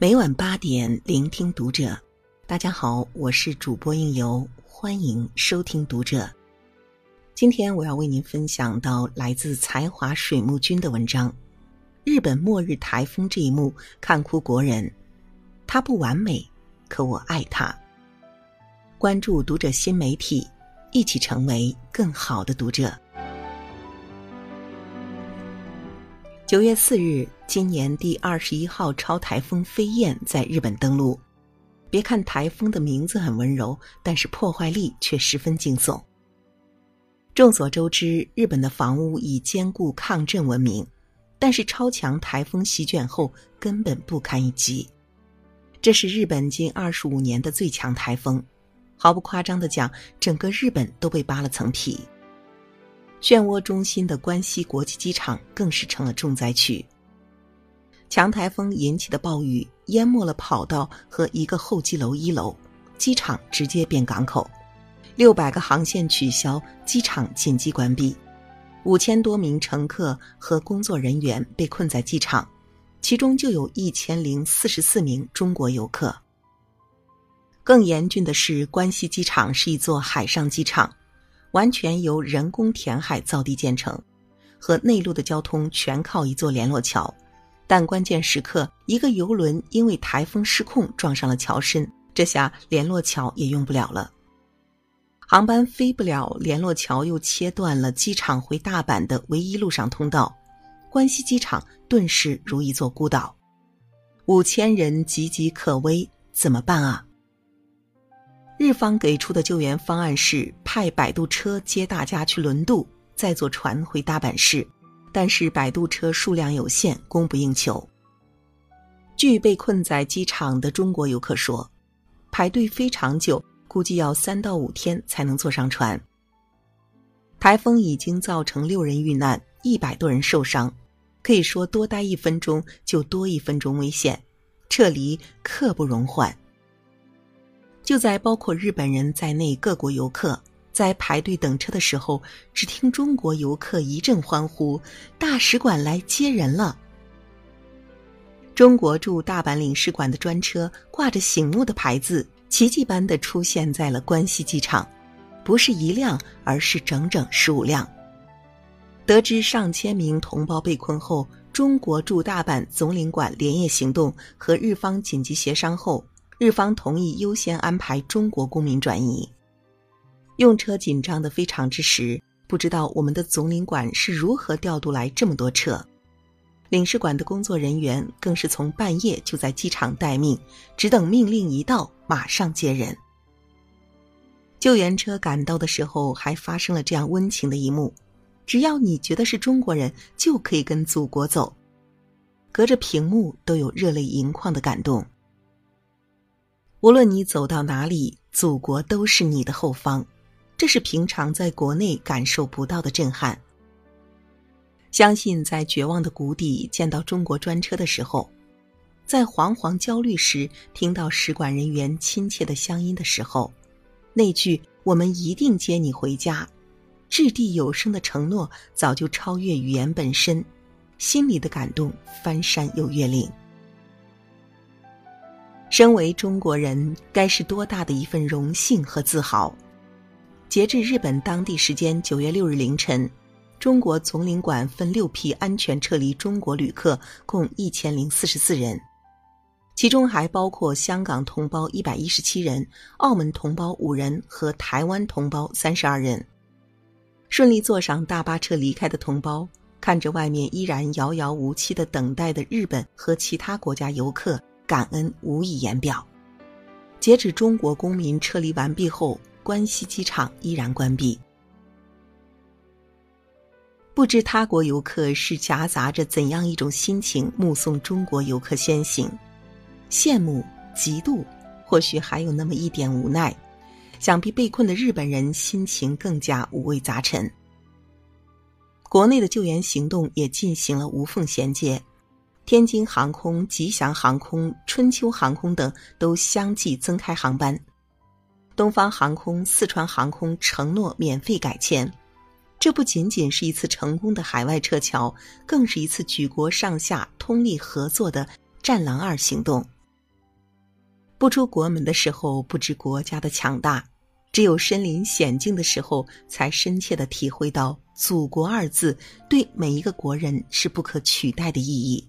每晚八点，聆听读者。大家好，我是主播应由，欢迎收听读者。今天我要为您分享到来自才华水木君的文章：日本末日台风这一幕看哭国人，他不完美，可我爱他。关注读者新媒体，一起成为更好的读者。九月四日，今年第二十一号超台风飞燕在日本登陆。别看台风的名字很温柔，但是破坏力却十分惊悚。众所周知，日本的房屋以坚固抗震闻名，但是超强台风席卷后根本不堪一击。这是日本近二十五年的最强台风，毫不夸张的讲，整个日本都被扒了层皮。漩涡中心的关西国际机场更是成了重灾区。强台风引起的暴雨淹没了跑道和一个候机楼一楼，机场直接变港口，六百个航线取消，机场紧急关闭，五千多名乘客和工作人员被困在机场，其中就有一千零四十四名中国游客。更严峻的是，关西机场是一座海上机场。完全由人工填海造地建成，和内陆的交通全靠一座联络桥。但关键时刻，一个游轮因为台风失控撞上了桥身，这下联络桥也用不了了，航班飞不了，联络桥又切断了机场回大阪的唯一陆上通道，关西机场顿时如一座孤岛，五千人岌岌可危，怎么办啊？日方给出的救援方案是派摆渡车接大家去轮渡，再坐船回大阪市。但是摆渡车数量有限，供不应求。据被困在机场的中国游客说，排队非常久，估计要三到五天才能坐上船。台风已经造成六人遇难，一百多人受伤，可以说多待一分钟就多一分钟危险，撤离刻不容缓。就在包括日本人在内各国游客在排队等车的时候，只听中国游客一阵欢呼：“大使馆来接人了！”中国驻大阪领事馆的专车挂着醒目的牌子，奇迹般的出现在了关西机场，不是一辆，而是整整十五辆。得知上千名同胞被困后，中国驻大阪总领馆连夜行动，和日方紧急协商后。日方同意优先安排中国公民转移，用车紧张的非常之时，不知道我们的总领馆是如何调度来这么多车。领事馆的工作人员更是从半夜就在机场待命，只等命令一到，马上接人。救援车赶到的时候，还发生了这样温情的一幕：只要你觉得是中国人，就可以跟祖国走。隔着屏幕都有热泪盈眶的感动。无论你走到哪里，祖国都是你的后方，这是平常在国内感受不到的震撼。相信在绝望的谷底见到中国专车的时候，在惶惶焦虑时听到使馆人员亲切的乡音的时候，那句“我们一定接你回家”，掷地有声的承诺早就超越语言本身，心里的感动翻山又越岭。身为中国人，该是多大的一份荣幸和自豪！截至日本当地时间九月六日凌晨，中国总领馆分六批安全撤离中国旅客共一千零四十四人，其中还包括香港同胞一百一十七人、澳门同胞五人和台湾同胞三十二人。顺利坐上大巴车离开的同胞，看着外面依然遥遥无期的等待的日本和其他国家游客。感恩无以言表。截止中国公民撤离完毕后，关西机场依然关闭。不知他国游客是夹杂着怎样一种心情目送中国游客先行？羡慕、嫉妒，或许还有那么一点无奈。想必被困的日本人心情更加五味杂陈。国内的救援行动也进行了无缝衔接。天津航空、吉祥航空、春秋航空等都相继增开航班，东方航空、四川航空承诺免费改签。这不仅仅是一次成功的海外撤侨，更是一次举国上下通力合作的“战狼二”行动。不出国门的时候不知国家的强大，只有身临险境的时候，才深切的体会到“祖国”二字对每一个国人是不可取代的意义。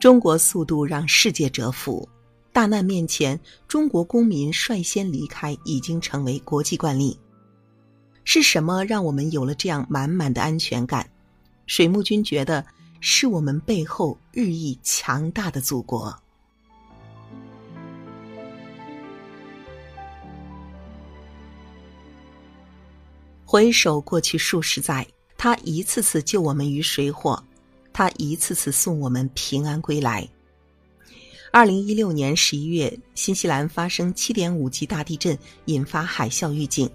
中国速度让世界折服，大难面前，中国公民率先离开已经成为国际惯例。是什么让我们有了这样满满的安全感？水木君觉得是我们背后日益强大的祖国。回首过去数十载，他一次次救我们于水火。他一次次送我们平安归来。二零一六年十一月，新西兰发生七点五级大地震，引发海啸预警，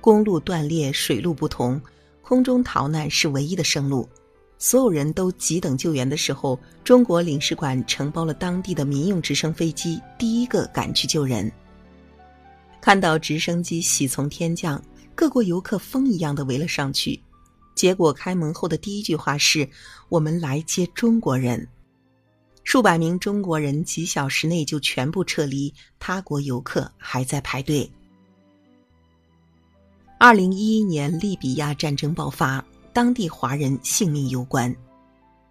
公路断裂，水路不通，空中逃难是唯一的生路。所有人都急等救援的时候，中国领事馆承包了当地的民用直升飞机，第一个赶去救人。看到直升机喜从天降，各国游客疯一样的围了上去。结果开门后的第一句话是：“我们来接中国人。”数百名中国人几小时内就全部撤离，他国游客还在排队。二零一一年利比亚战争爆发，当地华人性命攸关。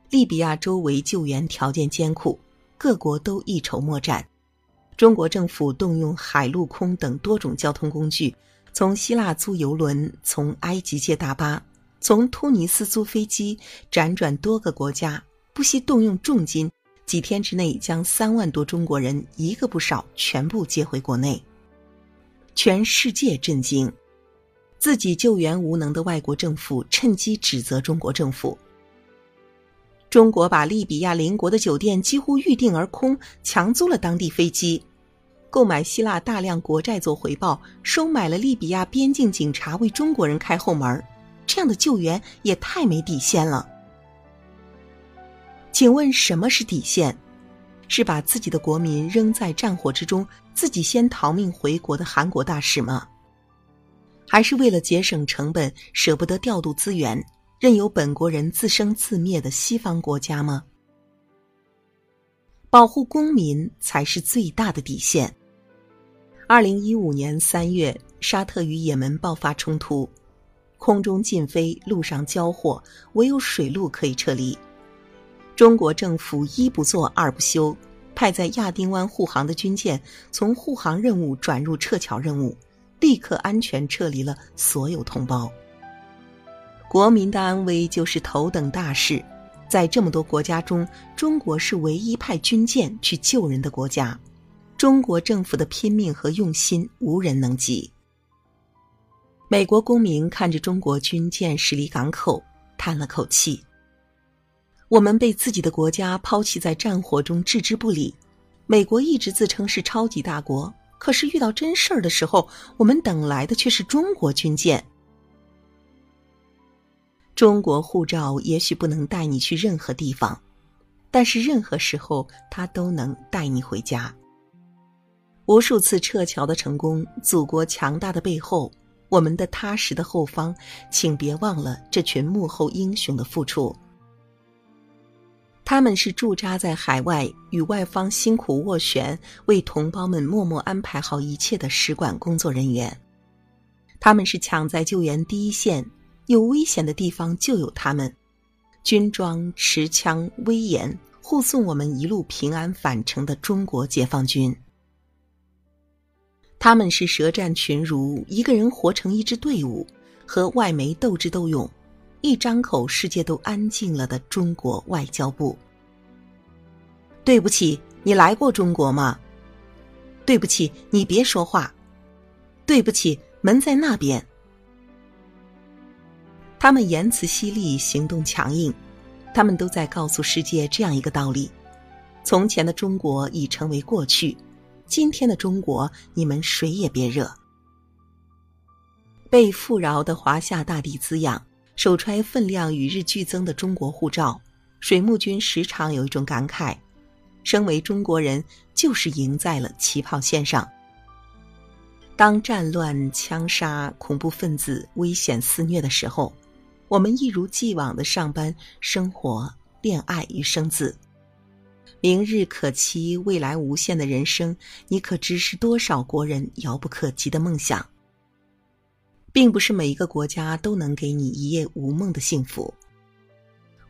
利比亚周围救援条件艰苦，各国都一筹莫展。中国政府动用海陆空等多种交通工具，从希腊租游轮，从埃及借大巴。从突尼斯租飞机，辗转多个国家，不惜动用重金，几天之内将三万多中国人一个不少全部接回国内。全世界震惊，自己救援无能的外国政府趁机指责中国政府。中国把利比亚邻国的酒店几乎预定而空，强租了当地飞机，购买希腊大量国债做回报，收买了利比亚边境警察为中国人开后门。这样的救援也太没底线了。请问什么是底线？是把自己的国民扔在战火之中，自己先逃命回国的韩国大使吗？还是为了节省成本，舍不得调度资源，任由本国人自生自灭的西方国家吗？保护公民才是最大的底线。二零一五年三月，沙特与也门爆发冲突。空中禁飞，陆上交火，唯有水路可以撤离。中国政府一不做二不休，派在亚丁湾护航的军舰从护航任务转入撤侨任务，立刻安全撤离了所有同胞。国民的安危就是头等大事，在这么多国家中，中国是唯一派军舰去救人的国家。中国政府的拼命和用心，无人能及。美国公民看着中国军舰驶离港口，叹了口气。我们被自己的国家抛弃在战火中，置之不理。美国一直自称是超级大国，可是遇到真事儿的时候，我们等来的却是中国军舰。中国护照也许不能带你去任何地方，但是任何时候，它都能带你回家。无数次撤侨的成功，祖国强大的背后。我们的踏实的后方，请别忘了这群幕后英雄的付出。他们是驻扎在海外与外方辛苦斡旋，为同胞们默默安排好一切的使馆工作人员。他们是抢在救援第一线，有危险的地方就有他们，军装持枪威严护送我们一路平安返程的中国解放军。他们是舌战群儒，一个人活成一支队伍，和外媒斗智斗勇，一张口世界都安静了的中国外交部。对不起，你来过中国吗？对不起，你别说话。对不起，门在那边。他们言辞犀利，行动强硬，他们都在告诉世界这样一个道理：从前的中国已成为过去。今天的中国，你们谁也别惹。被富饶的华夏大地滋养，手揣分量与日俱增的中国护照，水木君时常有一种感慨：身为中国人，就是赢在了起跑线上。当战乱、枪杀、恐怖分子危险肆虐的时候，我们一如既往的上班、生活、恋爱与生子。明日可期、未来无限的人生，你可知是多少国人遥不可及的梦想？并不是每一个国家都能给你一夜无梦的幸福。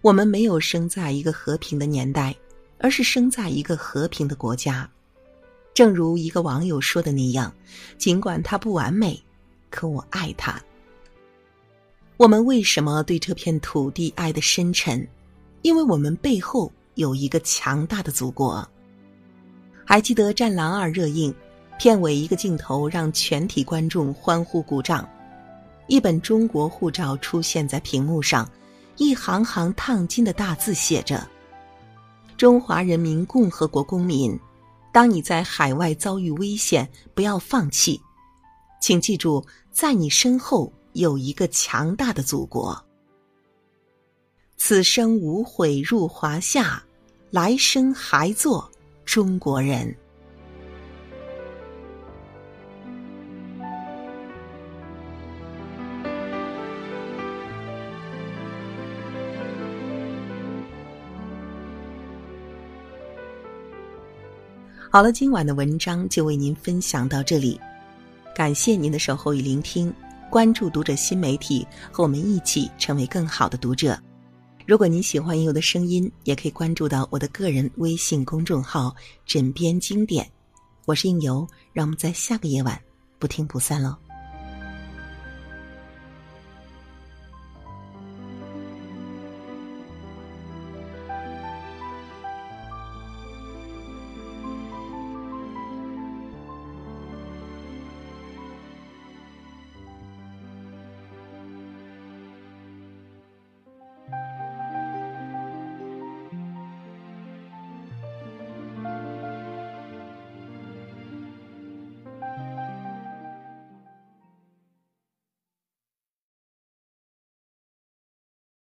我们没有生在一个和平的年代，而是生在一个和平的国家。正如一个网友说的那样，尽管它不完美，可我爱它。我们为什么对这片土地爱得深沉？因为我们背后有一个强大的祖国。还记得《战狼二》热映，片尾一个镜头让全体观众欢呼鼓掌，一本中国护照出现在屏幕上，一行行烫金的大字写着：“中华人民共和国公民。”当你在海外遭遇危险，不要放弃，请记住，在你身后有一个强大的祖国。此生无悔入华夏，来生还做中国人。好了，今晚的文章就为您分享到这里，感谢您的守候与聆听。关注读者新媒体，和我们一起成为更好的读者。如果您喜欢应由的声音，也可以关注到我的个人微信公众号“枕边经典”。我是应由，让我们在下个夜晚不听不散喽。